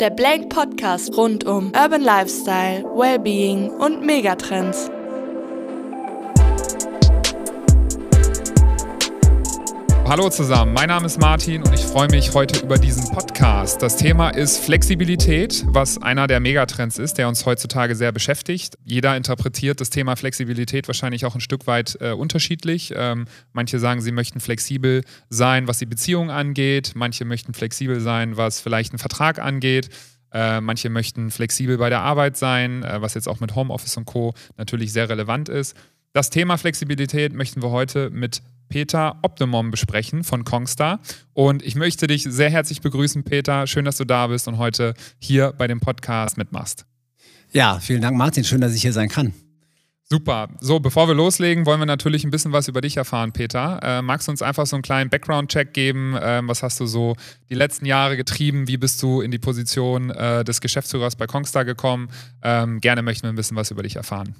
Der Blank Podcast rund um Urban Lifestyle, Wellbeing und Megatrends. Hallo zusammen, mein Name ist Martin und ich freue mich heute über diesen Podcast. Das Thema ist Flexibilität, was einer der Megatrends ist, der uns heutzutage sehr beschäftigt. Jeder interpretiert das Thema Flexibilität wahrscheinlich auch ein Stück weit äh, unterschiedlich. Ähm, manche sagen, sie möchten flexibel sein, was die Beziehung angeht. Manche möchten flexibel sein, was vielleicht einen Vertrag angeht. Äh, manche möchten flexibel bei der Arbeit sein, äh, was jetzt auch mit Homeoffice und Co. natürlich sehr relevant ist. Das Thema Flexibilität möchten wir heute mit Peter Optimum besprechen von Kongstar. Und ich möchte dich sehr herzlich begrüßen, Peter. Schön, dass du da bist und heute hier bei dem Podcast mitmachst. Ja, vielen Dank, Martin. Schön, dass ich hier sein kann. Super. So, bevor wir loslegen, wollen wir natürlich ein bisschen was über dich erfahren, Peter. Äh, magst du uns einfach so einen kleinen Background-Check geben? Ähm, was hast du so die letzten Jahre getrieben? Wie bist du in die Position äh, des Geschäftsführers bei Kongstar gekommen? Ähm, gerne möchten wir ein bisschen was über dich erfahren.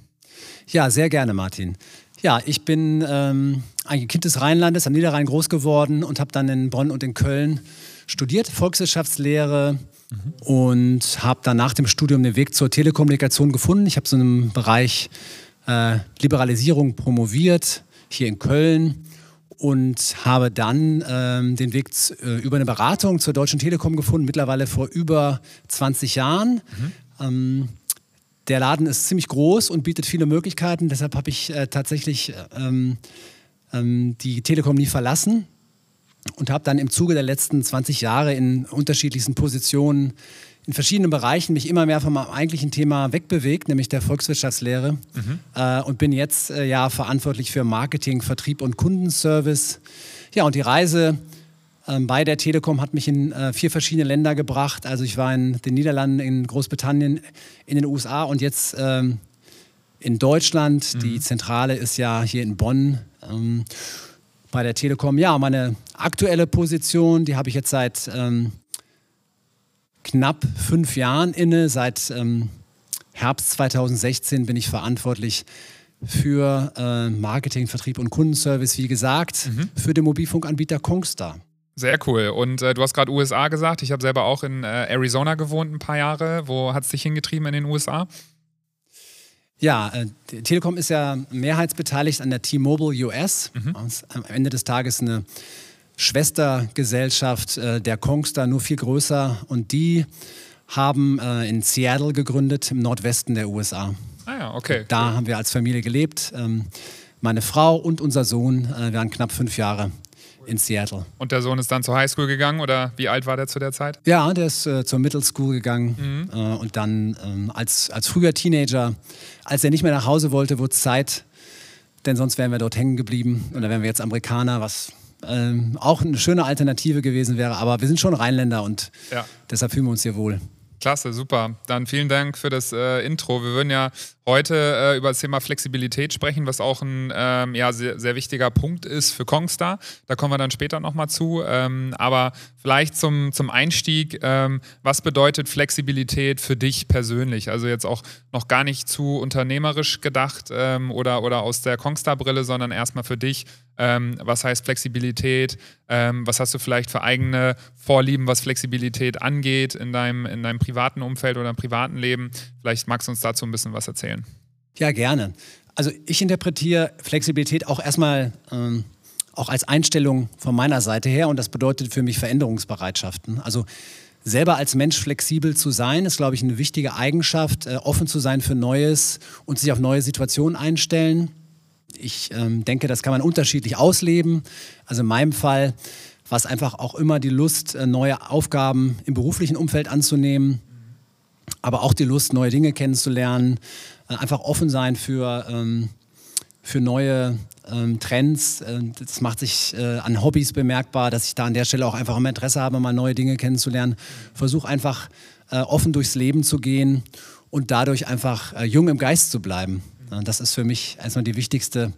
Ja, sehr gerne, Martin. Ja, ich bin ähm, ein Kind des Rheinlandes, am Niederrhein groß geworden und habe dann in Bonn und in Köln studiert, Volkswirtschaftslehre mhm. und habe dann nach dem Studium den Weg zur Telekommunikation gefunden. Ich habe so einen Bereich äh, Liberalisierung promoviert hier in Köln und habe dann ähm, den Weg äh, über eine Beratung zur Deutschen Telekom gefunden, mittlerweile vor über 20 Jahren. Mhm. Ähm, der Laden ist ziemlich groß und bietet viele Möglichkeiten. Deshalb habe ich äh, tatsächlich ähm, ähm, die Telekom nie verlassen und habe dann im Zuge der letzten 20 Jahre in unterschiedlichsten Positionen in verschiedenen Bereichen mich immer mehr vom eigentlichen Thema wegbewegt, nämlich der Volkswirtschaftslehre. Mhm. Äh, und bin jetzt äh, ja verantwortlich für Marketing, Vertrieb und Kundenservice. Ja, und die Reise ähm, bei der Telekom hat mich in äh, vier verschiedene Länder gebracht. Also ich war in den Niederlanden, in Großbritannien, in den USA und jetzt ähm, in Deutschland. Mhm. Die Zentrale ist ja hier in Bonn ähm, bei der Telekom. Ja, meine aktuelle Position, die habe ich jetzt seit knapp fünf Jahren inne. Seit Herbst 2016 bin ich verantwortlich für äh, Marketing, Vertrieb und Kundenservice, wie gesagt, mhm. für den Mobilfunkanbieter Kongstar. Sehr cool. Und äh, du hast gerade USA gesagt. Ich habe selber auch in äh, Arizona gewohnt ein paar Jahre. Wo hat es dich hingetrieben in den USA? Ja, äh, Telekom ist ja mehrheitsbeteiligt an der T-Mobile US. Mhm. Am Ende des Tages eine Schwestergesellschaft äh, der Kongstar, nur viel größer. Und die haben äh, in Seattle gegründet, im Nordwesten der USA. Ah ja, okay. Da cool. haben wir als Familie gelebt. Ähm, meine Frau und unser Sohn äh, waren knapp fünf Jahre in Seattle. Und der Sohn ist dann zur Highschool gegangen oder wie alt war der zu der Zeit? Ja, der ist äh, zur Middle School gegangen mhm. äh, und dann ähm, als, als früher Teenager, als er nicht mehr nach Hause wollte, wurde es Zeit, denn sonst wären wir dort hängen geblieben und dann wären wir jetzt Amerikaner, was ähm, auch eine schöne Alternative gewesen wäre. Aber wir sind schon Rheinländer und ja. deshalb fühlen wir uns hier wohl. Klasse, super. Dann vielen Dank für das äh, Intro. Wir würden ja heute äh, über das Thema Flexibilität sprechen, was auch ein ähm, ja, sehr, sehr, wichtiger Punkt ist für Kongstar. Da kommen wir dann später nochmal zu. Ähm, aber vielleicht zum, zum Einstieg, ähm, was bedeutet Flexibilität für dich persönlich? Also jetzt auch noch gar nicht zu unternehmerisch gedacht ähm, oder, oder aus der Kongstar-Brille, sondern erstmal für dich. Ähm, was heißt Flexibilität? Ähm, was hast du vielleicht für eigene Vorlieben, was Flexibilität angeht in deinem, in deinem privaten Umfeld oder im privaten Leben? Vielleicht magst du uns dazu ein bisschen was erzählen? Ja, gerne. Also ich interpretiere Flexibilität auch erstmal ähm, auch als Einstellung von meiner Seite her und das bedeutet für mich Veränderungsbereitschaften. Also selber als Mensch flexibel zu sein, ist, glaube ich, eine wichtige Eigenschaft, äh, offen zu sein für Neues und sich auf neue Situationen einstellen. Ich ähm, denke, das kann man unterschiedlich ausleben. Also in meinem Fall war es einfach auch immer die Lust, äh, neue Aufgaben im beruflichen Umfeld anzunehmen aber auch die Lust, neue Dinge kennenzulernen, äh, einfach offen sein für, ähm, für neue ähm, Trends. Äh, das macht sich äh, an Hobbys bemerkbar, dass ich da an der Stelle auch einfach immer Interesse habe, mal neue Dinge kennenzulernen. Versuche einfach äh, offen durchs Leben zu gehen und dadurch einfach äh, jung im Geist zu bleiben. Das ist für mich erstmal die wichtigste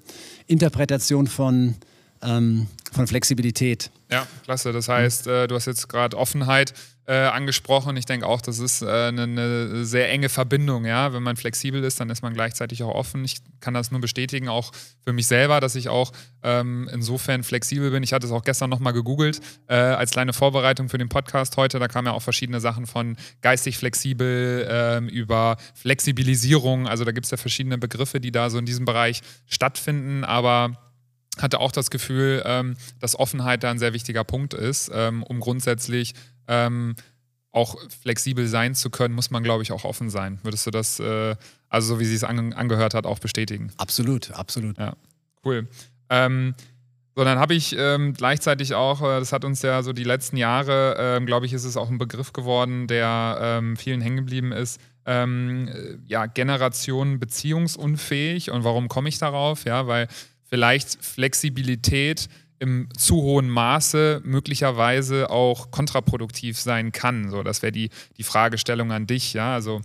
Interpretation von ähm, von Flexibilität. Ja, klasse. Das heißt, äh, du hast jetzt gerade Offenheit äh, angesprochen. Ich denke auch, das ist äh, eine, eine, sehr enge Verbindung. Ja? Wenn man flexibel ist, dann ist man gleichzeitig auch offen. Ich kann das nur bestätigen, auch für mich selber, dass ich auch ähm, insofern flexibel bin. Ich hatte es auch gestern nochmal gegoogelt äh, als kleine Vorbereitung für den Podcast heute. Da kamen ja auch verschiedene Sachen von geistig flexibel ähm, über Flexibilisierung. Also da gibt es ja verschiedene Begriffe, die da so in diesem Bereich stattfinden. Aber hatte auch das Gefühl, ähm, dass Offenheit da ein sehr wichtiger Punkt ist, ähm, um grundsätzlich ähm, auch flexibel sein zu können, muss man, glaube ich, auch offen sein. Würdest du das, äh, also so wie sie es an, angehört hat, auch bestätigen? Absolut, absolut. Ja, cool. Ähm, so, dann habe ich ähm, gleichzeitig auch, äh, das hat uns ja so die letzten Jahre, ähm, glaube ich, ist es auch ein Begriff geworden, der ähm, vielen hängen geblieben ist. Ähm, äh, ja, Generation beziehungsunfähig. Und warum komme ich darauf? Ja, weil vielleicht Flexibilität im zu hohen Maße möglicherweise auch kontraproduktiv sein kann. So, das wäre die, die Fragestellung an dich, ja. Also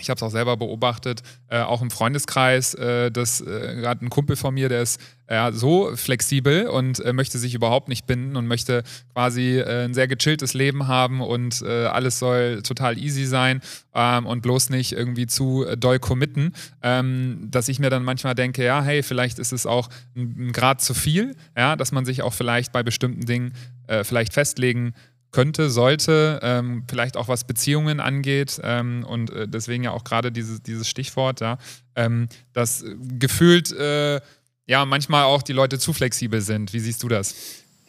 ich habe es auch selber beobachtet, äh, auch im Freundeskreis, äh, dass äh, gerade ein Kumpel von mir, der ist äh, so flexibel und äh, möchte sich überhaupt nicht binden und möchte quasi äh, ein sehr gechilltes Leben haben und alles soll total easy sein ähm, und bloß nicht irgendwie zu doll committen, ähm, dass ich mir dann manchmal denke, ja, hey, vielleicht ist es auch ein, ein Grad zu viel, ja, dass man sich auch vielleicht bei bestimmten Dingen vielleicht festlegen könnte, sollte, ähm, vielleicht auch was Beziehungen angeht ähm, und äh, deswegen ja auch gerade dieses, dieses Stichwort, ja, ähm, dass gefühlt äh, ja manchmal auch die Leute zu flexibel sind. Wie siehst du das?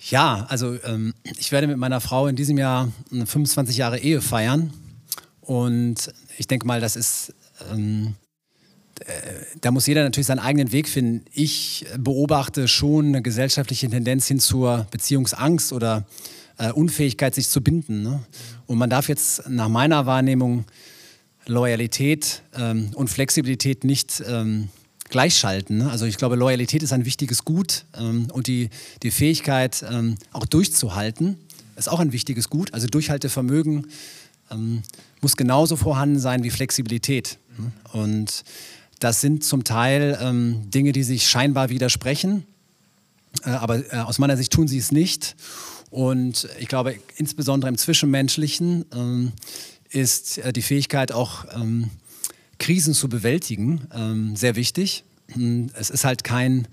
Ja, also ähm, ich werde mit meiner Frau in diesem Jahr 25 Jahre Ehe feiern und ich denke mal, das ist ähm, äh, da muss jeder natürlich seinen eigenen Weg finden. Ich beobachte schon eine gesellschaftliche Tendenz hin zur Beziehungsangst oder äh, Unfähigkeit, sich zu binden. Ne? Und man darf jetzt nach meiner Wahrnehmung Loyalität ähm, und Flexibilität nicht ähm, gleichschalten. Ne? Also ich glaube, Loyalität ist ein wichtiges Gut ähm, und die, die Fähigkeit, ähm, auch durchzuhalten, ist auch ein wichtiges Gut. Also Durchhaltevermögen ähm, muss genauso vorhanden sein wie Flexibilität. Ne? Und das sind zum Teil ähm, Dinge, die sich scheinbar widersprechen, äh, aber äh, aus meiner Sicht tun sie es nicht. Und ich glaube, insbesondere im Zwischenmenschlichen ähm, ist äh, die Fähigkeit auch ähm, Krisen zu bewältigen ähm, sehr wichtig. Hm, es ist halt kein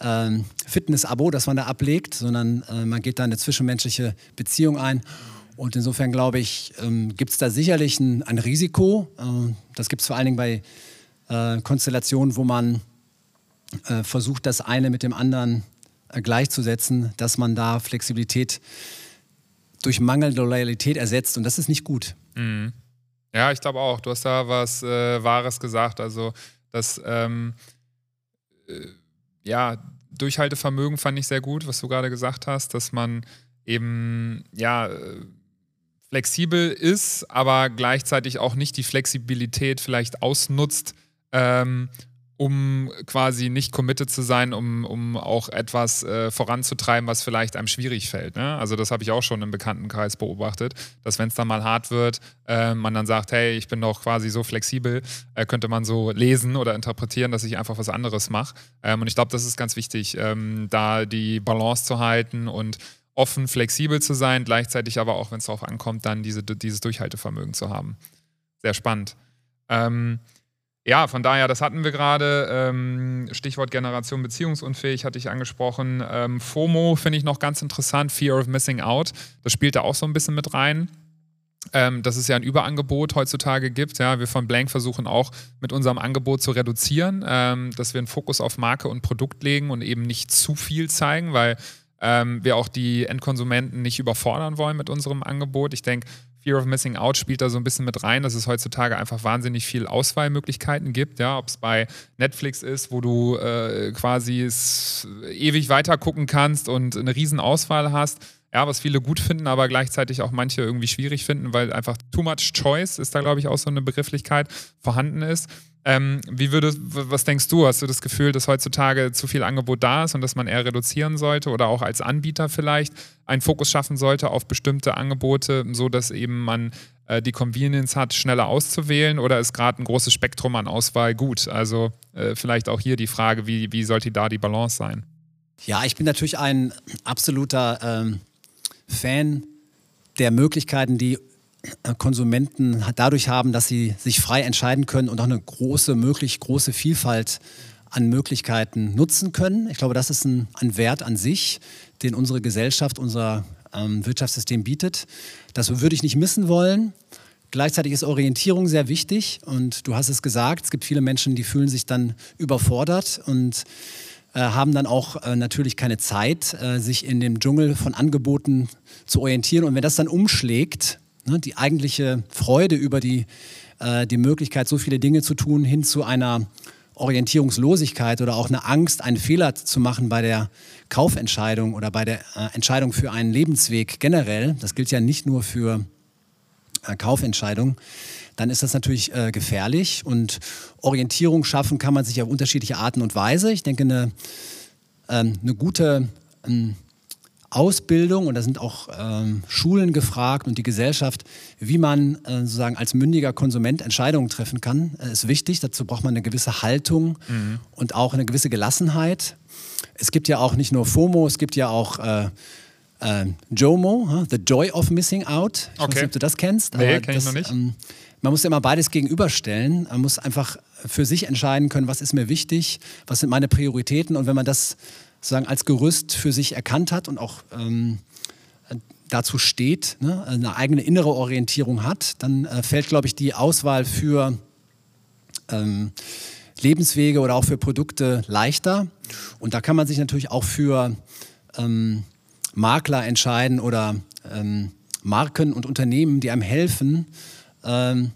ähm, Fitness-Abo, das man da ablegt, sondern äh, man geht da eine zwischenmenschliche Beziehung ein. Und insofern glaube ich, ähm, gibt es da sicherlich ein, ein Risiko. Äh, das gibt es vor allen Dingen bei äh, Konstellationen, wo man äh, versucht, das eine mit dem anderen gleichzusetzen, dass man da Flexibilität durch mangelnde Loyalität ersetzt. Und das ist nicht gut. Mhm. Ja, ich glaube auch. Du hast da was äh, Wahres gesagt. Also, das, ähm, äh, ja, Durchhaltevermögen fand ich sehr gut, was du gerade gesagt hast, dass man eben, ja, flexibel ist, aber gleichzeitig auch nicht die Flexibilität vielleicht ausnutzt, ähm, um quasi nicht committed zu sein, um, um auch etwas äh, voranzutreiben, was vielleicht einem schwierig fällt. Ne? Also das habe ich auch schon im Bekanntenkreis beobachtet, dass wenn es dann mal hart wird, äh, man dann sagt, hey, ich bin doch quasi so flexibel, äh, könnte man so lesen oder interpretieren, dass ich einfach was anderes mache. Ähm, und ich glaube, das ist ganz wichtig, ähm, da die Balance zu halten und offen, flexibel zu sein, gleichzeitig aber auch, wenn es darauf ankommt, dann diese, dieses Durchhaltevermögen zu haben. Sehr spannend. Ähm, ja, von daher, das hatten wir gerade. Ähm, Stichwort Generation beziehungsunfähig hatte ich angesprochen. Ähm, FOMO finde ich noch ganz interessant, Fear of Missing Out. Das spielt da auch so ein bisschen mit rein. Ähm, dass es ja ein Überangebot heutzutage gibt. Ja, wir von Blank versuchen auch mit unserem Angebot zu reduzieren, ähm, dass wir einen Fokus auf Marke und Produkt legen und eben nicht zu viel zeigen, weil ähm, wir auch die Endkonsumenten nicht überfordern wollen mit unserem Angebot. Ich denke, Fear of Missing Out spielt da so ein bisschen mit rein, dass es heutzutage einfach wahnsinnig viel Auswahlmöglichkeiten gibt. Ja, ob es bei Netflix ist, wo du äh, quasi ewig weiter gucken kannst und eine riesen Auswahl hast. Ja, was viele gut finden, aber gleichzeitig auch manche irgendwie schwierig finden, weil einfach too much choice ist da, glaube ich, auch so eine Begrifflichkeit vorhanden ist. Ähm, wie würdest, was denkst du? Hast du das Gefühl, dass heutzutage zu viel Angebot da ist und dass man eher reduzieren sollte oder auch als Anbieter vielleicht einen Fokus schaffen sollte auf bestimmte Angebote, so dass eben man äh, die Convenience hat, schneller auszuwählen oder ist gerade ein großes Spektrum an Auswahl gut? Also äh, vielleicht auch hier die Frage, wie, wie sollte da die Balance sein? Ja, ich bin natürlich ein absoluter ähm, Fan der Möglichkeiten, die Konsumenten dadurch haben, dass sie sich frei entscheiden können und auch eine große, möglich große Vielfalt an Möglichkeiten nutzen können. Ich glaube, das ist ein, ein Wert an sich, den unsere Gesellschaft, unser ähm, Wirtschaftssystem bietet. Das würde ich nicht missen wollen. Gleichzeitig ist Orientierung sehr wichtig und du hast es gesagt, es gibt viele Menschen, die fühlen sich dann überfordert und äh, haben dann auch äh, natürlich keine Zeit, äh, sich in dem Dschungel von Angeboten zu orientieren. Und wenn das dann umschlägt, ne, die eigentliche Freude über die, äh, die Möglichkeit, so viele Dinge zu tun, hin zu einer Orientierungslosigkeit oder auch eine Angst, einen Fehler zu machen bei der Kaufentscheidung oder bei der äh, Entscheidung für einen Lebensweg generell, das gilt ja nicht nur für äh, Kaufentscheidungen, dann ist das natürlich äh, gefährlich. Und Orientierung schaffen kann man sich auf unterschiedliche Arten und Weise. Ich denke, eine, ähm, eine gute ähm, Ausbildung und da sind auch ähm, Schulen gefragt und die Gesellschaft, wie man äh, sozusagen als mündiger Konsument Entscheidungen treffen kann, äh, ist wichtig. Dazu braucht man eine gewisse Haltung mhm. und auch eine gewisse Gelassenheit. Es gibt ja auch nicht nur FOMO, es gibt ja auch äh, äh JOMO, huh? The Joy of Missing Out. Ich okay. weiß nicht, ob du das kennst. Nee, kenne ich noch nicht. Ähm, man muss ja immer beides gegenüberstellen. Man muss einfach für sich entscheiden können, was ist mir wichtig, was sind meine Prioritäten und wenn man das sozusagen als Gerüst für sich erkannt hat und auch ähm, dazu steht, ne, eine eigene innere Orientierung hat, dann äh, fällt, glaube ich, die Auswahl für ähm, Lebenswege oder auch für Produkte leichter. Und da kann man sich natürlich auch für ähm, Makler entscheiden oder ähm, Marken und Unternehmen, die einem helfen, ähm,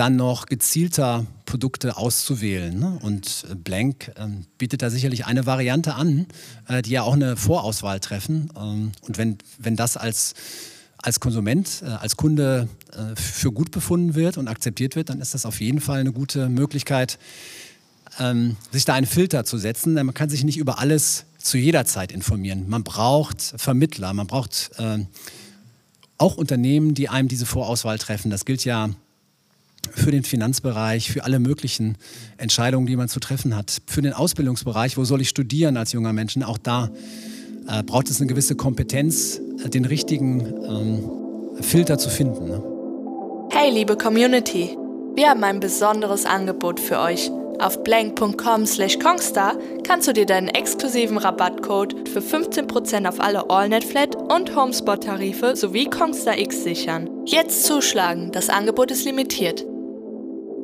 dann noch gezielter Produkte auszuwählen. Ne? Und äh, Blank äh, bietet da sicherlich eine Variante an, äh, die ja auch eine Vorauswahl treffen. Ähm, und wenn, wenn das als, als Konsument, äh, als Kunde für gut befunden wird und akzeptiert wird, dann ist das auf jeden Fall eine gute Möglichkeit, ähm, sich da einen Filter zu setzen. Man kann sich nicht über alles zu jeder Zeit informieren. Man braucht Vermittler, man braucht auch Unternehmen, die einem diese Vorauswahl treffen. Das gilt ja für den Finanzbereich, für alle möglichen Entscheidungen, die man zu treffen hat. Für den Ausbildungsbereich, wo soll ich studieren als junger Mensch? Auch da äh, braucht es eine gewisse Kompetenz, äh, den richtigen ähm, Filter zu finden. Ne? Hey, liebe Community, wir haben ein besonderes Angebot für euch. Auf blank.com slash kongstar kannst du dir deinen exklusiven Rabattcode für 15% auf alle AllNet-Flat und Homespot-Tarife sowie Kongstar X sichern. Jetzt zuschlagen, das Angebot ist limitiert.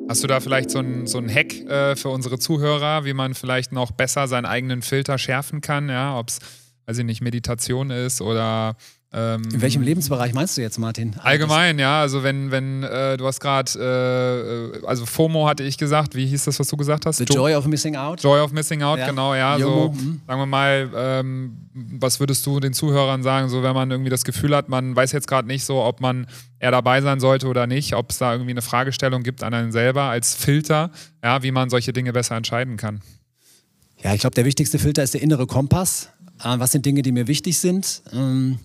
Hast du da vielleicht so einen so Hack äh, für unsere Zuhörer, wie man vielleicht noch besser seinen eigenen Filter schärfen kann? Ja, ob es, weiß ich nicht, Meditation ist oder In welchem Lebensbereich meinst du jetzt, Martin? Allgemein, ja. Also wenn, wenn äh, du hast gerade, äh, äh, also FOMO hatte ich gesagt, wie hieß das, was du gesagt hast? The Joy of Missing Out. Joy of Missing Out, ja. genau, ja. Jomo. So, mhm. sagen wir mal, ähm, was würdest du den Zuhörern sagen, so wenn man irgendwie das Gefühl hat, man weiß jetzt gerade nicht so, ob man eher dabei sein sollte oder nicht, ob es da irgendwie eine Fragestellung gibt an einen selber als Filter, ja, wie man solche Dinge besser entscheiden kann. Ja, ich glaube, der wichtigste Filter ist der innere Kompass. Äh, was sind Dinge, die mir wichtig sind? Ähm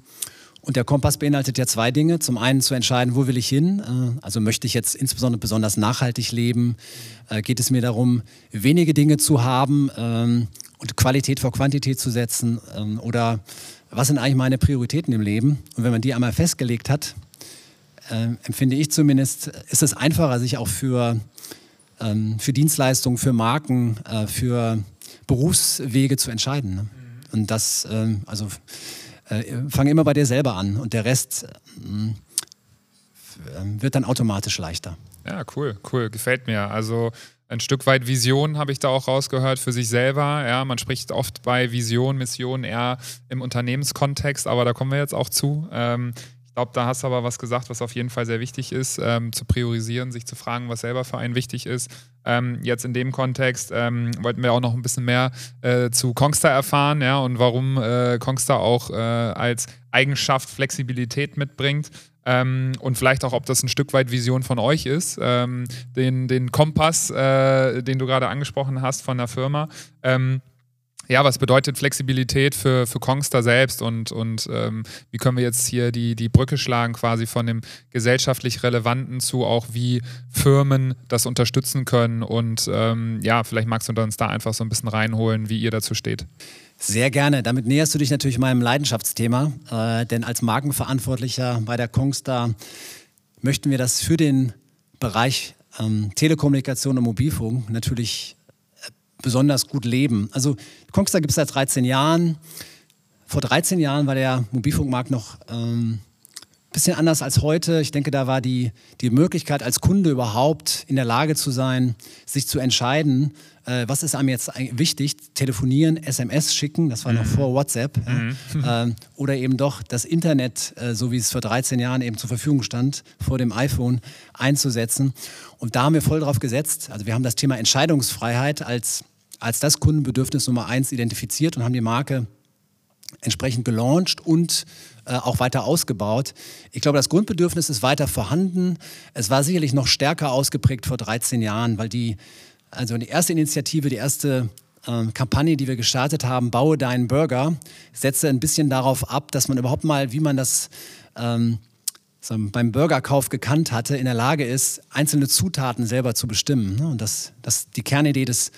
und der Kompass beinhaltet ja zwei Dinge. Zum einen zu entscheiden, wo will ich hin? Äh, also möchte ich jetzt insbesondere besonders nachhaltig leben? Äh, geht es mir darum, wenige Dinge zu haben ähm, und Qualität vor Quantität zu setzen? Ähm, oder was sind eigentlich meine Prioritäten im Leben? Und wenn man die einmal festgelegt hat, äh, empfinde ich zumindest, ist es einfacher, sich auch für, ähm, für Dienstleistungen, für Marken, für Berufswege zu entscheiden. Ne? Und das, also äh, fang immer bei dir selber an und der Rest äh, wird dann automatisch leichter. Ja, cool, cool, gefällt mir. Also ein Stück weit Vision habe ich da auch rausgehört für sich selber. Ja, man spricht oft bei Vision, Mission eher im Unternehmenskontext, aber da kommen wir jetzt auch zu. Ähm, ich glaube, da hast du aber was gesagt, was auf jeden Fall sehr wichtig ist, ähm, zu priorisieren, sich zu fragen, was selber für einen wichtig ist. Ähm, jetzt in dem Kontext ähm, wollten wir auch noch ein bisschen mehr äh, zu Kongstar erfahren, ja, und warum äh, Kongstar auch äh, als Eigenschaft Flexibilität mitbringt. Ähm, und vielleicht auch, ob das ein Stück weit Vision von euch ist, ähm, den, den Kompass, äh, den du gerade angesprochen hast von der Firma. Ähm, ja, was bedeutet Flexibilität für, für Kongstar selbst und, und ähm, wie können wir jetzt hier die, die Brücke schlagen quasi von dem gesellschaftlich Relevanten zu auch wie Firmen das unterstützen können und ähm, ja, vielleicht magst du uns da einfach so ein bisschen reinholen, wie ihr dazu steht. Sehr gerne. Damit näherst du dich natürlich meinem Leidenschaftsthema, äh, denn als Markenverantwortlicher bei der Kongstar möchten wir das für den Bereich ähm, Telekommunikation und Mobilfunk natürlich besonders gut leben. Also Kongstar gibt es seit 13 Jahren. Vor 13 Jahren war der Mobilfunkmarkt noch ähm, bisschen anders als heute. Ich denke, da war die, die Möglichkeit, als Kunde überhaupt in der Lage zu sein, sich zu entscheiden, äh, was ist einem jetzt wichtig, telefonieren, SMS schicken, das war noch mhm. vor WhatsApp, mhm. äh, oder eben doch das Internet, äh, so wie es vor 13 Jahren eben zur Verfügung stand, vor dem iPhone einzusetzen. Und da haben wir voll drauf gesetzt. Also wir haben das Thema Entscheidungsfreiheit als, als das Kundenbedürfnis Nummer eins identifiziert und haben die Marke entsprechend gelauncht und äh, auch weiter ausgebaut. Ich glaube, das Grundbedürfnis ist weiter vorhanden. Es war sicherlich noch stärker ausgeprägt vor 13 Jahren, weil die, also die erste Initiative, die erste ähm, Kampagne, die wir gestartet haben, Baue deinen Burger, setzte ein bisschen darauf ab, dass man überhaupt mal, wie man das ähm, beim Burgerkauf gekannt hatte, in der Lage ist, einzelne Zutaten selber zu bestimmen. Ne? Und das, das die Kernidee des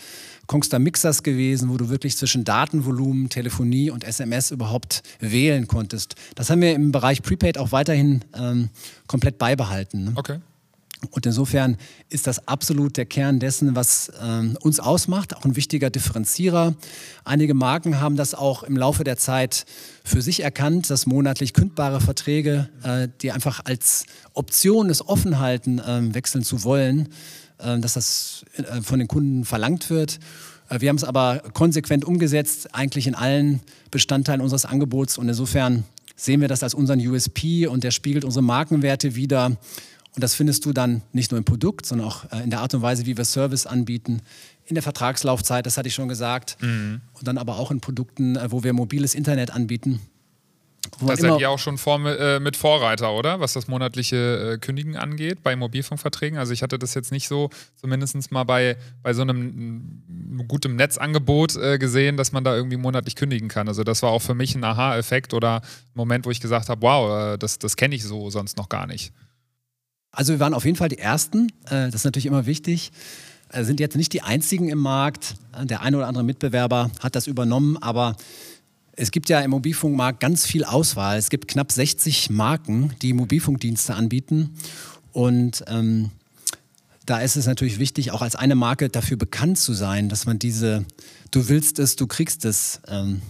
Kongstar Mixers gewesen, wo du wirklich zwischen Datenvolumen, Telefonie und SMS überhaupt wählen konntest. Das haben wir im Bereich Prepaid auch weiterhin ähm, komplett beibehalten. Ne? Okay. Und insofern ist das absolut der Kern dessen, was ähm, uns ausmacht, auch ein wichtiger Differenzierer. Einige Marken haben das auch im Laufe der Zeit für sich erkannt, dass monatlich kündbare Verträge, äh, die einfach als Option des Offenhalten äh, wechseln zu wollen, dass das äh, von den Kunden verlangt wird. Äh, wir haben es aber konsequent umgesetzt, eigentlich in allen Bestandteilen unseres Angebots. Und insofern sehen wir das als unseren USP und der spiegelt unsere Markenwerte wider. Und das findest du dann nicht nur im Produkt, sondern auch in der Art und Weise, wie wir Service anbieten, in der Vertragslaufzeit, das hatte ich schon gesagt. Mhm. Und dann aber auch in Produkten, wo wir mobiles Internet anbieten. Da seid ihr auch schon vor, äh, mit Vorreiter, oder? Was das monatliche äh, Kündigen angeht bei Mobilfunkverträgen. Also ich hatte das jetzt nicht so, zumindest mal bei, bei so einem gutem Netzangebot äh, gesehen, dass man da irgendwie monatlich kündigen kann. Also das war auch für mich ein Aha-Effekt oder ein Moment, wo ich gesagt habe, wow, das, das kenne ich so sonst noch gar nicht. Also wir waren auf jeden Fall die Ersten. das ist natürlich immer wichtig sind jetzt nicht die einzigen im Markt. Der eine oder andere Mitbewerber hat das übernommen, aber es gibt ja im Mobilfunkmarkt ganz viel Auswahl. Es gibt knapp 60 Marken, die Mobilfunkdienste anbieten. Und ähm, da ist es natürlich wichtig, auch als eine Marke dafür bekannt zu sein, dass man diese Du willst es, du kriegst es ähm,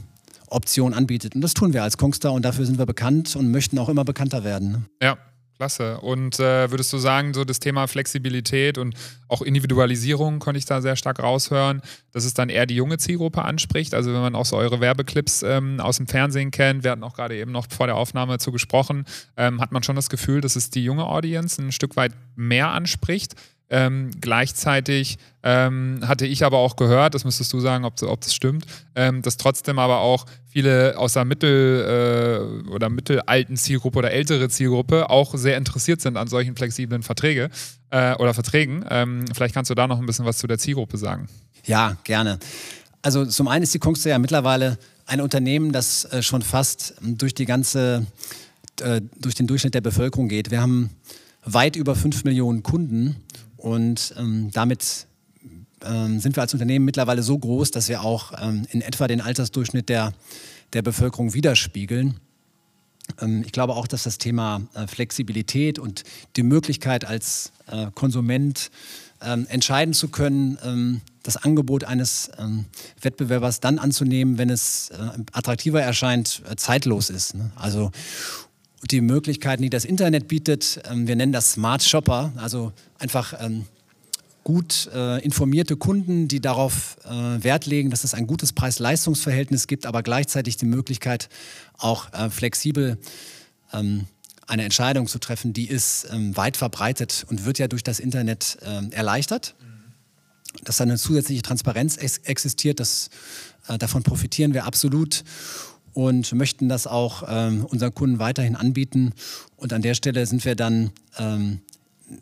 Option anbietet. Und das tun wir als Kongstar und dafür sind wir bekannt und möchten auch immer bekannter werden. Ne? Ja, Klasse. Und äh, würdest du sagen, so das Thema Flexibilität und auch Individualisierung konnte ich da sehr stark raushören, dass es dann eher die junge Zielgruppe anspricht? Also wenn man auch so eure Werbeclips ähm, aus dem Fernsehen kennt, wir hatten auch gerade eben noch vor der Aufnahme zu gesprochen, ähm, hat man schon das Gefühl, dass es die junge Audience ein Stück weit mehr anspricht. Ähm, gleichzeitig ähm, hatte ich aber auch gehört, das müsstest du sagen, ob, ob das stimmt, ähm, dass trotzdem aber auch viele aus der mittel- äh, oder mittelalten Zielgruppe oder ältere Zielgruppe auch sehr interessiert sind an solchen flexiblen Verträge äh, oder Verträgen. Ähm, vielleicht kannst du da noch ein bisschen was zu der Zielgruppe sagen. Ja, gerne. Also zum einen ist die Kongstar ja mittlerweile ein Unternehmen, das äh, schon fast durch die ganze, äh, durch den Durchschnitt der Bevölkerung geht. Wir haben weit über fünf Millionen Kunden und ähm, damit ähm, sind wir als Unternehmen mittlerweile so groß, dass wir auch ähm, in etwa den Altersdurchschnitt der, der Bevölkerung widerspiegeln. Ähm, ich glaube auch, dass das Thema äh, Flexibilität und die Möglichkeit als äh, Konsument ähm, entscheiden zu können, ähm, das Angebot eines Wettbewerbers dann anzunehmen, wenn es äh, attraktiver erscheint, zeitlos ist. Ne? Also die Möglichkeiten, die das Internet bietet. Ähm, wir nennen das Smart Shopper, also einfach ähm, gut äh, informierte Kunden, die darauf äh, Wert legen, dass es ein gutes Preis-Leistungs-Verhältnis gibt, aber gleichzeitig die Möglichkeit, auch äh, flexibel ähm, eine Entscheidung zu treffen, die ist weit verbreitet und wird ja durch das Internet erleichtert. Dass da eine zusätzliche Transparenz existiert, das, davon profitieren wir absolut und möchten das auch ähm, unseren Kunden weiterhin anbieten. Und an der Stelle sind wir dann ähm,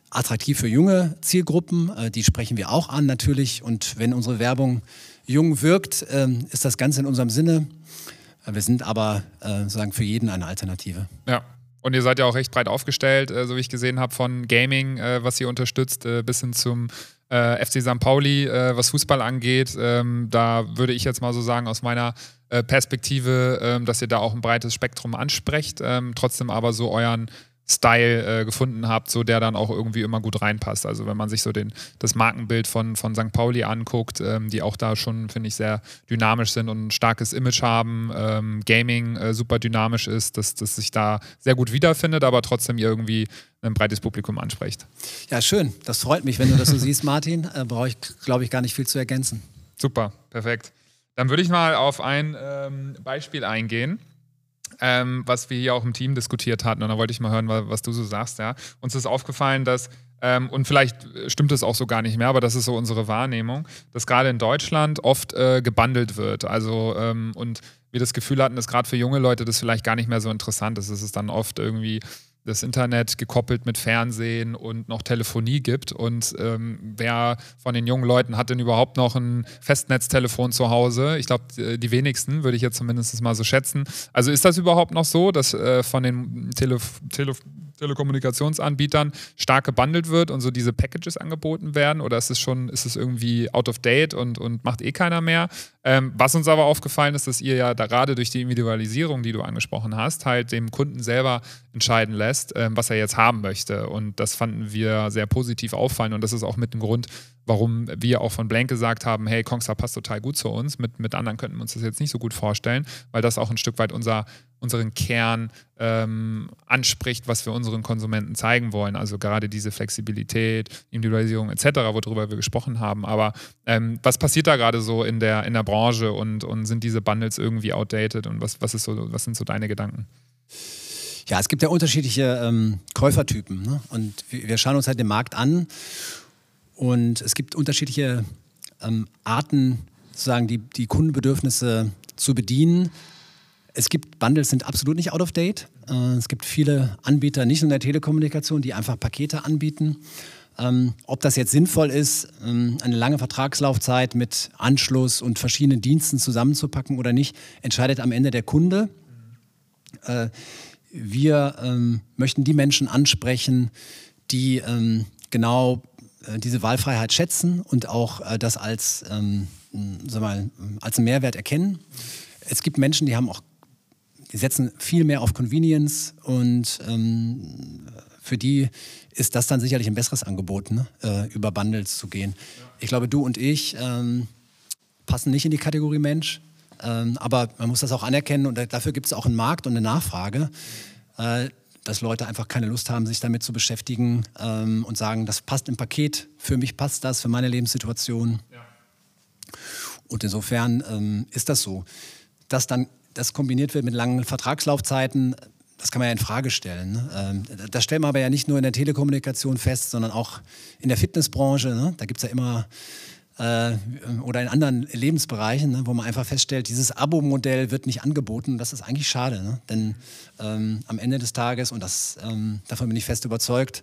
attraktiv für junge Zielgruppen. Äh, die sprechen wir auch an natürlich. Und wenn unsere Werbung jung wirkt, äh, ist das Ganze in unserem Sinne. Äh, wir sind aber äh, sozusagen für jeden eine Alternative. Ja. Und ihr seid ja auch recht breit aufgestellt, äh, so wie ich gesehen habe, von Gaming, äh, was ihr unterstützt, bis hin zum äh, FC St. Pauli, äh, was Fußball angeht. Ähm, da würde ich jetzt mal so sagen, aus meiner äh, Perspektive, ähm, dass ihr da auch ein breites Spektrum ansprecht, ähm, trotzdem aber so euren Style äh, gefunden habt, so der dann auch irgendwie immer gut reinpasst. Also wenn man sich so den, das Markenbild von, von St. Pauli anguckt, ähm, die auch da schon, finde ich, sehr dynamisch sind und ein starkes Image haben, ähm, Gaming äh, super dynamisch ist, dass, dass sich da sehr gut wiederfindet, aber trotzdem irgendwie ein breites Publikum anspricht. Ja, schön. Das freut mich, wenn du das so siehst, Martin. Äh, Brauche ich, glaube ich, gar nicht viel zu ergänzen. Super, perfekt. Dann würde ich mal auf ein ähm, Beispiel eingehen ähm, was wir hier auch im Team diskutiert hatten. Und da wollte ich mal hören, was, du so sagst. Ja. Uns ist aufgefallen, dass, ähm, und vielleicht stimmt es auch so gar nicht mehr, aber das ist so unsere Wahrnehmung, dass gerade in Deutschland oft äh, gebundelt wird. Also, ähm, und wir das Gefühl hatten, dass gerade für junge Leute das vielleicht gar nicht mehr so interessant ist. Es ist dann oft irgendwie das Internet gekoppelt mit Fernsehen und noch Telefonie gibt. Und ähm, wer von den jungen Leuten hat denn überhaupt noch ein Festnetztelefon zu Hause? Ich glaube, die wenigsten, würde ich jetzt zumindest mal so schätzen. Also ist das überhaupt noch so, dass äh, von den Telef Telef Telekommunikationsanbietern stark gebundelt wird und so diese Packages angeboten werden? Oder ist es schon, ist es irgendwie out of date und, und macht eh keiner mehr? Ähm, was uns aber aufgefallen ist, dass ihr ja da gerade durch die Individualisierung, die du angesprochen hast, halt dem Kunden selber entscheiden lässt, ähm, was er jetzt haben möchte. Und das fanden wir sehr positiv auffallen und das ist auch mit dem Grund, warum wir auch von Blank gesagt haben, hey, Kongstar passt total gut zu uns. Mit, mit anderen könnten wir uns das jetzt nicht so gut vorstellen, weil das auch ein Stück weit unser, unseren Kern ähm, anspricht, was wir unseren Konsumenten zeigen wollen. Also gerade diese Flexibilität, Individualisierung etc., worüber wir gesprochen haben. Aber ähm, was passiert da gerade so in der, in der Branche und, und sind diese Bundles irgendwie outdated und was, was, ist so, was sind so deine Gedanken? Ja, es gibt ja unterschiedliche ähm, Käufertypen ne? und wir schauen uns halt den Markt an und es gibt unterschiedliche ähm, Arten, sozusagen die, die Kundenbedürfnisse zu bedienen. Es gibt Bundles, sind absolut nicht out of date. Äh, es gibt viele Anbieter, nicht nur in der Telekommunikation, die einfach Pakete anbieten. Ähm, ob das jetzt sinnvoll ist, ähm, eine lange Vertragslaufzeit mit Anschluss und verschiedenen Diensten zusammenzupacken oder nicht, entscheidet am Ende der Kunde. Äh, wir ähm, möchten die Menschen ansprechen, die ähm, genau diese Wahlfreiheit schätzen und auch äh, das als, ähm, sag mal, als einen Mehrwert erkennen. Es gibt Menschen, die haben auch, die setzen viel mehr auf Convenience und ähm, für die ist das dann sicherlich ein besseres Angebot, ne? äh, über Bundles zu gehen. Ich glaube, du und ich ähm, passen nicht in die Kategorie Mensch, ähm, aber man muss das auch anerkennen und dafür gibt es auch einen Markt und eine Nachfrage. Äh, dass Leute einfach keine Lust haben, sich damit zu beschäftigen ähm, und sagen, das passt im Paket, für mich passt das, für meine Lebenssituation. Ja. Und insofern ähm, ist das so. Dass dann das kombiniert wird mit langen Vertragslaufzeiten, das kann man ja in Frage stellen. Ne? Ähm, das stellen wir aber ja nicht nur in der Telekommunikation fest, sondern auch in der Fitnessbranche. Ne? Da gibt es ja immer äh, oder in anderen Lebensbereichen, ne, wo man einfach feststellt, dieses Abo-Modell wird nicht angeboten. Das ist eigentlich schade, ne? denn ähm, am Ende des Tages, und das, ähm, davon bin ich fest überzeugt,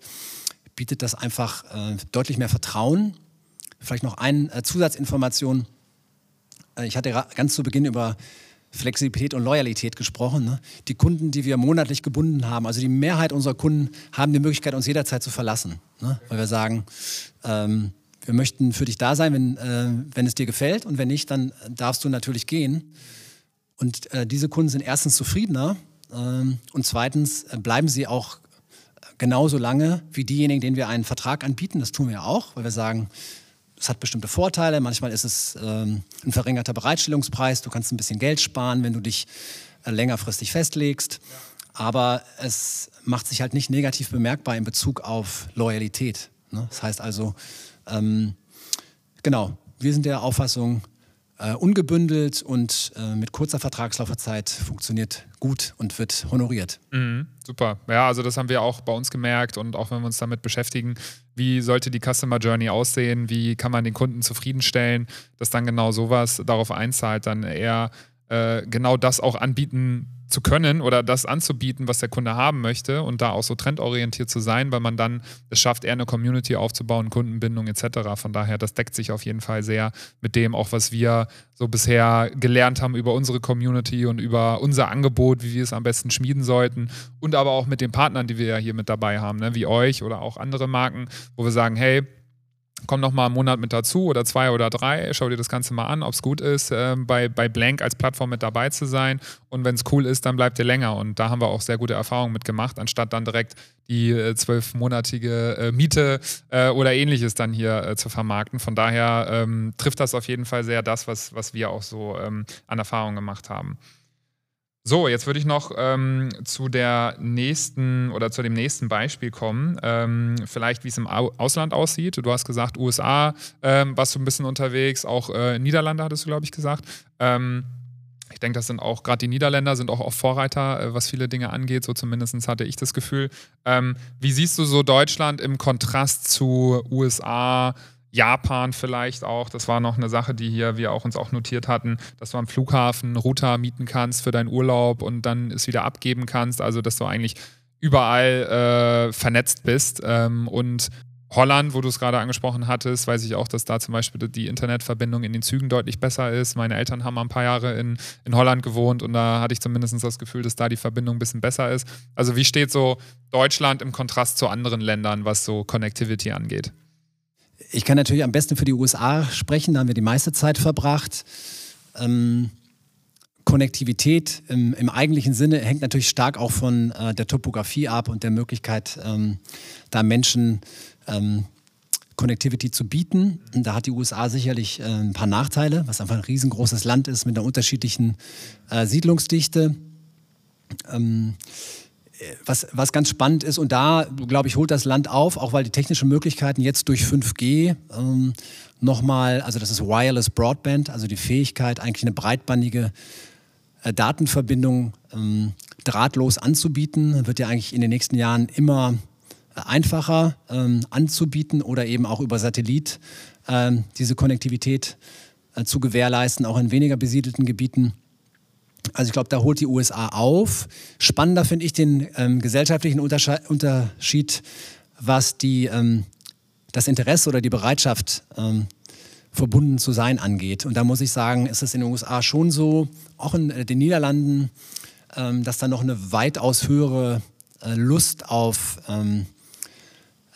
bietet das einfach äh, deutlich mehr Vertrauen. Vielleicht noch eine äh, Zusatzinformation. Äh, ich hatte ganz zu Beginn über Flexibilität und Loyalität gesprochen. Ne? Die Kunden, die wir monatlich gebunden haben, also die Mehrheit unserer Kunden haben die Möglichkeit, uns jederzeit zu verlassen. Ne? Weil wir sagen, ähm, wir möchten für dich da sein, wenn, äh, wenn es dir gefällt und wenn nicht, dann darfst du natürlich gehen. Und äh, diese Kunden sind erstens zufriedener äh, und zweitens äh, bleiben sie auch genauso lange wie diejenigen, denen wir einen Vertrag anbieten. Das tun wir auch, weil wir sagen, es hat bestimmte Vorteile. Manchmal ist es ähm, ein verringerter Bereitstellungspreis. Du kannst ein bisschen Geld sparen, wenn du dich äh, längerfristig festlegst. Aber es macht sich halt nicht negativ bemerkbar in Bezug auf Loyalität. Ne? Das heißt also, ähm, genau, wir sind der Auffassung, äh, ungebündelt und äh, mit kurzer Vertragslaufzeit funktioniert gut und wird honoriert. Mhm, super. Ja, also das haben wir auch bei uns gemerkt und auch wenn wir uns damit beschäftigen, wie sollte die Customer Journey aussehen, wie kann man den Kunden zufriedenstellen, dass dann genau sowas darauf einzahlt, dann eher äh, genau das auch anbieten zu können oder das anzubieten, was der Kunde haben möchte und da auch so trendorientiert zu sein, weil man dann es schafft, eher eine Community aufzubauen, Kundenbindung etc. Von daher, das deckt sich auf jeden Fall sehr mit dem auch, was wir so bisher gelernt haben über unsere Community und über unser Angebot, wie wir es am besten schmieden sollten und aber auch mit den Partnern, die wir ja hier mit dabei haben, ne, wie euch oder auch andere Marken, wo wir sagen, hey, komm noch mal einen Monat mit dazu oder zwei oder drei, schau dir das Ganze mal an, ob es gut ist, äh, bei, bei Blank als Plattform mit dabei zu sein. Und wenn es cool ist, dann bleibt ihr länger. Und da haben wir auch sehr gute Erfahrungen mit gemacht, anstatt dann direkt die äh, zwölfmonatige äh, Miete äh, oder ähnliches dann hier äh, zu vermarkten. Von daher ähm, trifft das auf jeden Fall sehr das, was, was wir auch so ähm, an Erfahrungen gemacht haben. So, jetzt würde ich noch ähm, zu der nächsten oder zu dem nächsten Beispiel kommen. Ähm, vielleicht, wie es im Ausland aussieht. Du hast gesagt, USA ähm, warst du ein bisschen unterwegs, auch äh, Niederlande hattest du, glaube ich, gesagt. Ähm, ich denke, das sind auch, gerade die Niederländer sind auch oft Vorreiter, äh, was viele Dinge angeht, so zumindest hatte ich das Gefühl. Ähm, wie siehst du so Deutschland im Kontrast zu USA? Japan vielleicht auch. Das war noch eine Sache, die hier wir auch uns auch notiert hatten, dass du am Flughafen Router mieten kannst für deinen Urlaub und dann es wieder abgeben kannst. Also dass du eigentlich überall äh, vernetzt bist. Ähm, und Holland, wo du es gerade angesprochen hattest, weiß ich auch, dass da zum Beispiel die Internetverbindung in den Zügen deutlich besser ist. Meine Eltern haben ein paar Jahre in, in Holland gewohnt und da hatte ich zumindest das Gefühl, dass da die Verbindung ein bisschen besser ist. Also wie steht so Deutschland im Kontrast zu anderen Ländern, was so Connectivity angeht? Ich kann natürlich am besten für die USA sprechen, da haben wir die meiste Zeit verbracht. Ähm, Konnektivität im, im, eigentlichen Sinne hängt natürlich stark auch von äh, der Topografie ab und der Möglichkeit, ähm, da Menschen ähm, Connectivity zu bieten. Und da hat die USA sicherlich äh, ein paar Nachteile, was einfach ein riesengroßes Land ist mit einer unterschiedlichen äh, Siedlungsdichte. Ähm, was, was ganz spannend ist, und da, glaube ich, holt das Land auf, auch weil die technischen Möglichkeiten jetzt durch 5G ähm, nochmal, also das ist Wireless Broadband, also die Fähigkeit, eigentlich eine breitbandige äh, Datenverbindung ähm, drahtlos anzubieten, wird ja eigentlich in den nächsten Jahren immer äh, einfacher ähm, anzubieten oder eben auch über Satellit ähm, diese Konnektivität äh, zu gewährleisten, auch in weniger besiedelten Gebieten. Also ich glaube, da holt die USA auf. Spannender finde ich den ähm, gesellschaftlichen Unterschied, was die, ähm, das Interesse oder die Bereitschaft ähm, verbunden zu sein angeht. Und da muss ich sagen, ist es in den USA schon so, auch in äh, den Niederlanden, ähm, dass da noch eine weitaus höhere äh, Lust auf ähm,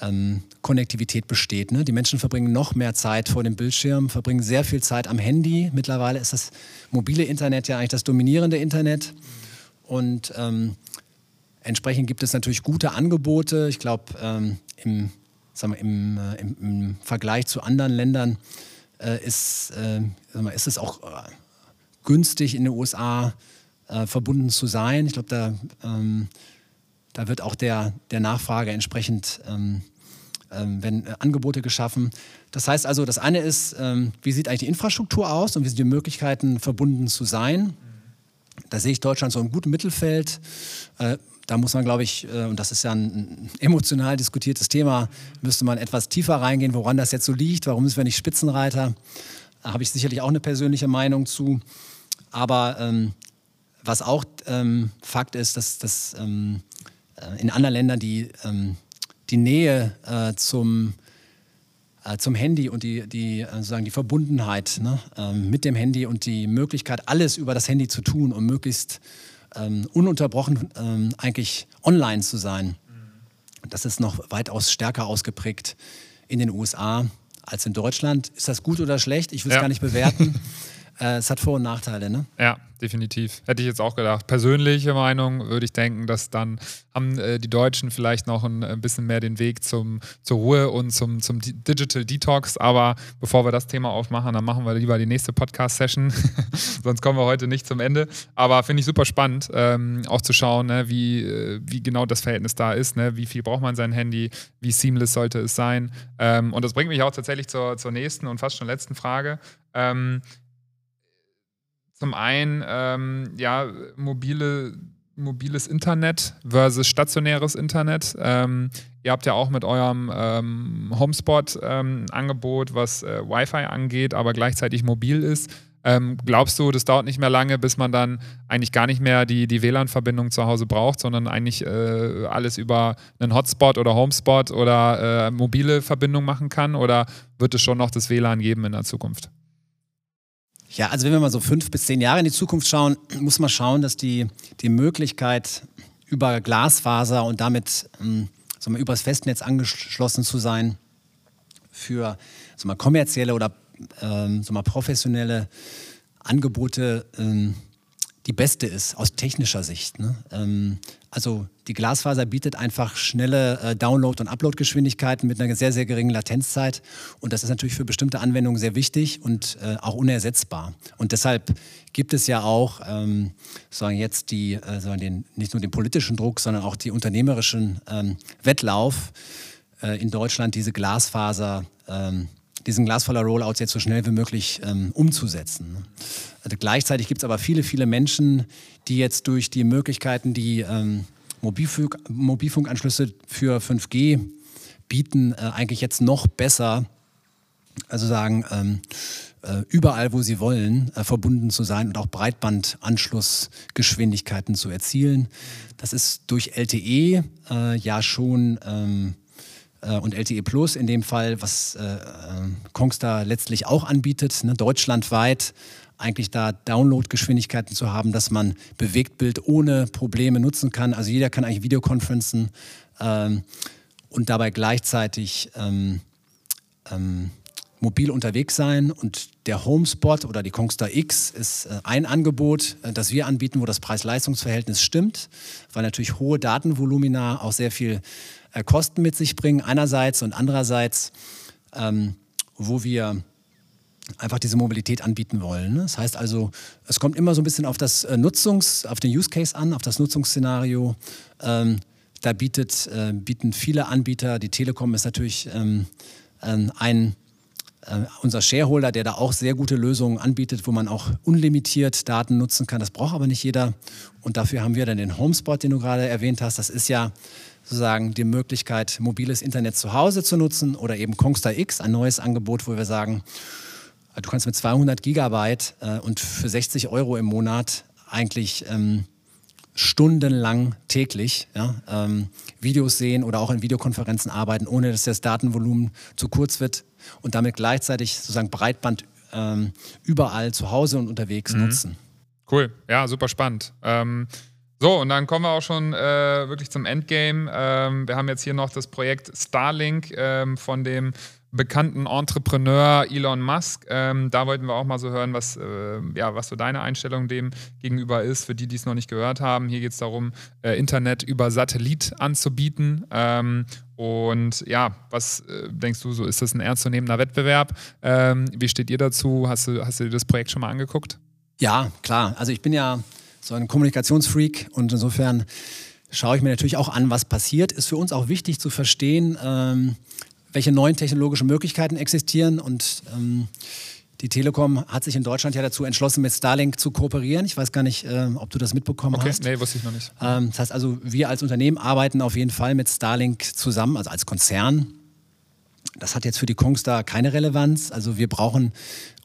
ähm, Konnektivität besteht. Ne? Die Menschen verbringen noch mehr Zeit vor dem Bildschirm, verbringen sehr viel Zeit am Handy. Mittlerweile ist das mobile Internet ja eigentlich das dominierende Internet. Und ähm, entsprechend gibt es natürlich gute Angebote. Ich glaube, ähm, im, im, äh, im, im, Vergleich zu anderen Ländern äh, ist, äh, ist es auch äh, günstig in den USA äh, verbunden zu sein. Ich glaube, da, ähm, da wird auch der, der Nachfrage entsprechend ähm, ähm, werden äh, Angebote geschaffen. Das heißt also, das eine ist, ähm, wie sieht eigentlich die Infrastruktur aus und wie sind die Möglichkeiten, verbunden zu sein. Da sehe ich Deutschland so im guten Mittelfeld. Äh, da muss man, glaube ich, äh, und das ist ja ein emotional diskutiertes Thema, müsste man etwas tiefer reingehen, woran das jetzt so liegt, warum sind wir nicht Spitzenreiter. Da habe ich sicherlich auch eine persönliche Meinung zu. Aber ähm, was auch ähm, Fakt ist, dass, dass ähm, in anderen Ländern die ähm, die Nähe äh, zum, äh, zum Handy und die, die, äh, sozusagen die Verbundenheit ne, ähm, mit dem Handy und die Möglichkeit, alles über das Handy zu tun, um möglichst ähm, ununterbrochen ähm, eigentlich online zu sein. Das ist noch weitaus stärker ausgeprägt in den USA als in Deutschland. Ist das gut oder schlecht? Ich will es ja. gar nicht bewerten. Äh, es hat Vor- und Nachteile, ne? Ja, definitiv. Hätte ich jetzt auch gedacht. Persönliche Meinung würde ich denken, dass dann haben äh, die Deutschen vielleicht noch ein, ein, bisschen mehr den Weg zum, zur Ruhe und zum, zum Digital Detox. Aber bevor wir das Thema aufmachen, dann machen wir lieber die nächste Podcast-Session. Sonst kommen wir heute nicht zum Ende. Aber finde ich super spannend, ähm, auch zu schauen, ne, wie, äh, wie genau das Verhältnis da ist. Ne? Wie viel braucht man sein Handy? Wie seamless sollte es sein? Ähm, und das bringt mich auch tatsächlich zur, zur nächsten und fast schon letzten Frage. Ähm, zum einen, ähm, ja, mobile, mobiles Internet versus stationäres Internet. Ähm, ihr habt ja auch mit eurem ähm, Homespot-Angebot, ähm, was äh, Wi-Fi angeht, aber gleichzeitig mobil ist. Ähm, glaubst du, das dauert nicht mehr lange, bis man dann eigentlich gar nicht mehr die, die WLAN-Verbindung zu Hause braucht, sondern eigentlich äh, alles über einen Hotspot oder Homespot oder äh, mobile Verbindung machen kann? Oder wird es schon noch das WLAN geben in der Zukunft? Ja, also wenn wir mal so fünf bis zehn Jahre in die Zukunft schauen, muss man schauen, dass die, die Möglichkeit über Glasfaser und damit ähm, so mal übers Festnetz angeschlossen zu sein, für so mal kommerzielle oder ähm, so mal professionelle Angebote ähm, die beste ist aus technischer Sicht. Ne? Ähm, also die Glasfaser bietet einfach schnelle äh, Download- und Uploadgeschwindigkeiten mit einer sehr, sehr geringen Latenzeit. Und das ist natürlich für bestimmte Anwendungen sehr wichtig und äh, auch unersetzbar. Und deshalb gibt es ja auch ähm, sagen jetzt die, äh, sagen den, nicht nur den politischen Druck, sondern auch die unternehmerischen ähm, Wettlauf äh, in Deutschland, diese Glasfaser ähm, diesen glasvoller Rollout jetzt so schnell wie möglich ähm, umzusetzen. Also gleichzeitig gibt es aber viele, viele Menschen, die jetzt durch die Möglichkeiten, die ähm, Mobilfunk, Mobilfunkanschlüsse für 5G bieten, äh, eigentlich jetzt noch besser, also sagen, ähm, äh, überall, wo sie wollen, äh, verbunden zu sein und auch Breitbandanschlussgeschwindigkeiten zu erzielen. Das ist durch LTE äh, ja schon ähm, äh, und LTE Plus in dem Fall, was äh, äh, Kongstar letztlich auch anbietet, ne, deutschlandweit eigentlich da Downloadgeschwindigkeiten zu haben, dass man Bewegtbild ohne Probleme nutzen kann. Also jeder kann eigentlich Videokonferenzen ähm, und dabei gleichzeitig ähm, ähm, mobil unterwegs sein. Und der Homespot oder die Kongstar X ist äh, ein Angebot, äh, das wir anbieten, wo das Preis-Leistungs-Verhältnis stimmt, weil natürlich hohe Datenvolumina auch sehr viel äh, Kosten mit sich bringen, einerseits und andererseits, ähm, wo wir einfach diese Mobilität anbieten wollen. Ne? Das heißt also, es kommt immer so ein bisschen auf das äh, Nutzungs-, auf den Use Case an, auf das Nutzungsszenario. Ähm, da bietet, äh, bieten viele Anbieter, die Telekom ist natürlich ähm, ein äh, unser Shareholder, der da auch sehr gute Lösungen anbietet, wo man auch unlimitiert Daten nutzen kann. Das braucht aber nicht jeder. Und dafür haben wir dann den Homespot, den du gerade erwähnt hast. Das ist ja sozusagen die Möglichkeit, mobiles Internet zu Hause zu nutzen oder eben Kongstar X, ein neues Angebot, wo wir sagen, du kannst mit 200 Gigabyte äh, und für 60 Euro im Monat eigentlich ähm, stundenlang täglich ja, ähm, Videos sehen oder auch in Videokonferenzen arbeiten, ohne dass das Datenvolumen zu kurz wird und damit gleichzeitig sozusagen Breitband ähm, überall zu Hause und unterwegs mhm. nutzen. Cool, ja, super spannend. Ähm, so, und dann kommen wir auch schon äh, wirklich zum Endgame. Ähm, wir haben jetzt hier noch das Projekt Starlink ähm, von dem bekannten Entrepreneur Elon Musk. Ähm, da wollten wir auch mal so hören, was, äh, ja, was so deine Einstellung dem gegenüber ist, für die, die es noch nicht gehört haben. Hier geht es darum, äh, Internet über Satellit anzubieten. Ähm, und ja, was äh, denkst du so? Ist das ein ernstzunehmender Wettbewerb? Ähm, wie steht ihr dazu? Hast du, hast du dir das Projekt schon mal angeguckt? Ja, klar. Also ich bin ja so ein Kommunikationsfreak und insofern schaue ich mir natürlich auch an, was passiert. Ist für uns auch wichtig zu verstehen, ähm, welche neuen technologischen Möglichkeiten existieren. Und ähm, die Telekom hat sich in Deutschland ja dazu entschlossen, mit Starlink zu kooperieren. Ich weiß gar nicht, äh, ob du das mitbekommen okay. hast. Nee, wusste ich noch nicht. Ähm, das heißt also, wir als Unternehmen arbeiten auf jeden Fall mit Starlink zusammen, also als Konzern. Das hat jetzt für die Kongstar keine Relevanz. Also wir brauchen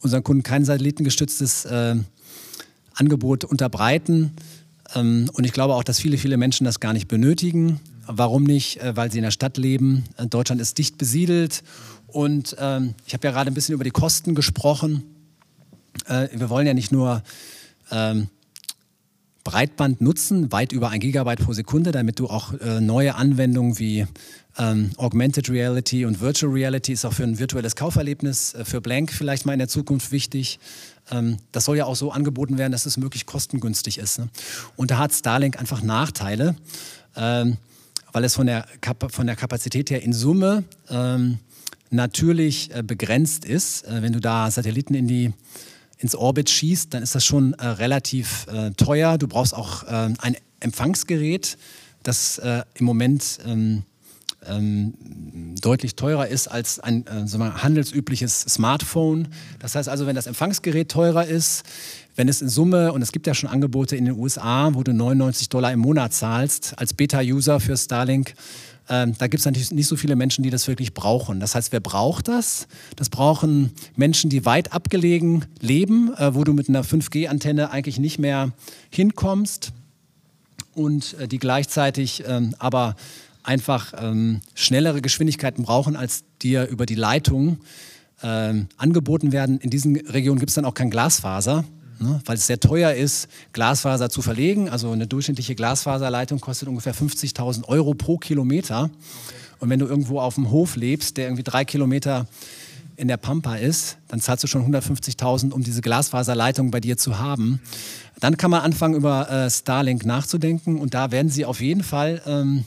unseren Kunden kein satellitengestütztes äh, Angebot unterbreiten. Ähm, und ich glaube auch, dass viele, viele Menschen das gar nicht benötigen. Warum nicht? Äh, weil sie in der Stadt leben. Äh, Deutschland ist dicht besiedelt. Und ähm, ich habe ja gerade ein bisschen über die Kosten gesprochen. Äh, wir wollen ja nicht nur ähm, Breitband nutzen, weit über ein Gigabyte pro Sekunde, damit du auch äh, neue Anwendungen wie ähm, Augmented Reality und Virtual Reality ist auch für ein virtuelles Kauferlebnis äh, für Blank vielleicht mal in der Zukunft wichtig. Ähm, das soll ja auch so angeboten werden, dass es möglichst kostengünstig ist. Ne? Und da hat Starlink einfach Nachteile. Ähm, weil es von der, Kap von der Kapazität her in Summe ähm, natürlich äh, begrenzt ist. Äh, wenn du da Satelliten in die, ins Orbit schießt, dann ist das schon äh, relativ äh, teuer. Du brauchst auch ähm, ein Empfangsgerät, das äh, im Moment ähm, deutlich teurer ist als ein äh, so handelsübliches Smartphone. Das heißt also, wenn das Empfangsgerät teurer ist, wenn es in Summe, und es gibt ja schon Angebote in den USA, wo du 99 Dollar im Monat zahlst als Beta-User für Starlink, ähm, da gibt es natürlich nicht so viele Menschen, die das wirklich brauchen. Das heißt, wer braucht das? Das brauchen Menschen, die weit abgelegen leben, äh, wo du mit einer 5G-Antenne eigentlich nicht mehr hinkommst und äh, die gleichzeitig ähm, aber einfach ähm, schnellere Geschwindigkeiten brauchen, als dir über die Leitung ähm, angeboten werden. In diesen Regionen gibt es dann auch kein Glasfaser, ne, weil es sehr teuer ist, Glasfaser zu verlegen. Also eine durchschnittliche Glasfaserleitung kostet ungefähr 50.000 Euro pro Kilometer. Und wenn du irgendwo auf dem Hof lebst, der irgendwie drei Kilometer in der Pampa ist, dann zahlst du schon 150.000, um diese Glasfaserleitung bei dir zu haben. Dann kann man anfangen, über äh, Starlink nachzudenken und da werden sie auf jeden Fall ähm,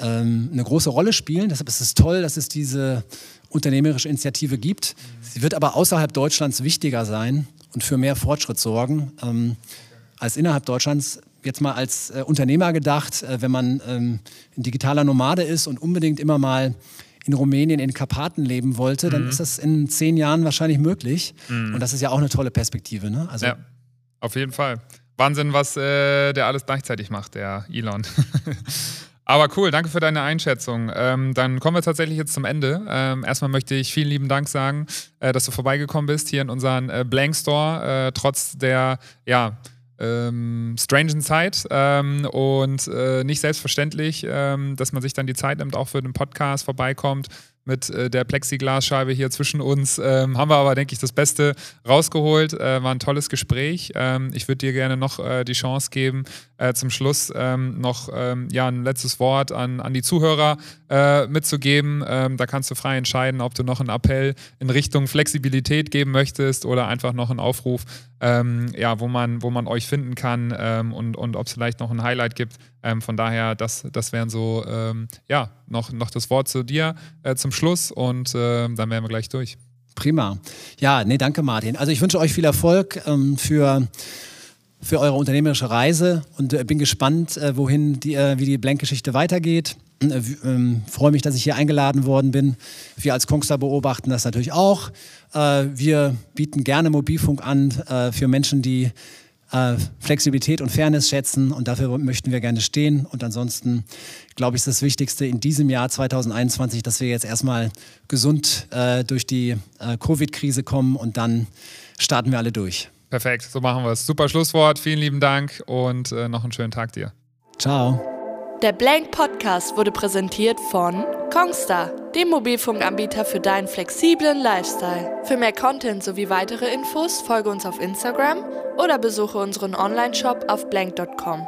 ähm, eine große Rolle spielen. Deshalb ist es toll, dass es diese unternehmerische Initiative gibt. Sie wird aber außerhalb Deutschlands wichtiger sein und für mehr Fortschritt sorgen ähm, als innerhalb Deutschlands. Jetzt mal als äh, Unternehmer gedacht, äh, wenn man ähm, ein digitaler Nomade ist und unbedingt immer mal in Rumänien in Karpaten leben wollte, mhm. dann ist das in zehn Jahren wahrscheinlich möglich. Mhm. Und das ist ja auch eine tolle Perspektive. Ne? Also, ja, auf jeden Fall. Wahnsinn, was äh, der alles gleichzeitig macht, der Elon. Aber cool, danke für deine Einschätzung. Ähm, dann kommen wir tatsächlich jetzt zum Ende. Ähm, erstmal möchte ich vielen lieben Dank sagen, äh, dass du vorbeigekommen bist hier in unseren äh, Blank Store, äh, trotz der, ja, ähm, strangen Zeit ähm, und äh, nicht selbstverständlich, ähm, dass man sich dann die Zeit nimmt, auch für den Podcast vorbeikommt mit äh, der Plexiglasscheibe hier zwischen uns. Ähm, haben wir aber, denke ich, das Beste rausgeholt. Äh, war ein tolles Gespräch. Ähm, ich würde dir gerne noch äh, die Chance geben, äh, zum Schluss ähm, noch ähm, ja, ein letztes Wort an, an die Zuhörer äh, mitzugeben. Ähm, da kannst du frei entscheiden, ob du noch einen Appell in Richtung Flexibilität geben möchtest oder einfach noch einen Aufruf, ähm, ja, wo, man, wo man euch finden kann und, und ob es vielleicht noch ein Highlight gibt. von daher, das, das wären so, ja, noch, noch das Wort zu dir äh, zum Schluss und äh, dann wären wir gleich durch. Prima. Ja, nee, danke Martin. Also ich wünsche euch viel Erfolg ähm, für, für eure unternehmerische Reise und äh, bin gespannt, äh, wohin die, äh, wie die Blank-Geschichte weitergeht. Äh, ähm, freue mich, dass ich hier eingeladen worden bin. Wir als Kongstar beobachten das natürlich auch. wir bieten gerne Mobilfunk an für Menschen, die äh, Flexibilität und Fairness schätzen und dafür möchten wir gerne stehen. Und ansonsten, glaube ich, ist das Wichtigste in diesem Jahr 2021, dass wir jetzt erstmal gesund äh, durch die äh, Covid-Krise kommen und dann starten wir alle durch. Perfekt, so machen wir es. Super Schlusswort, vielen lieben Dank und äh, noch einen schönen Tag dir. Ciao. Der Blank Podcast wurde präsentiert von Kongstar, dem Mobilfunkanbieter für deinen flexiblen Lifestyle. Für mehr Content sowie weitere Infos folge uns auf Instagram oder besuche unseren Online-Shop auf blank.com.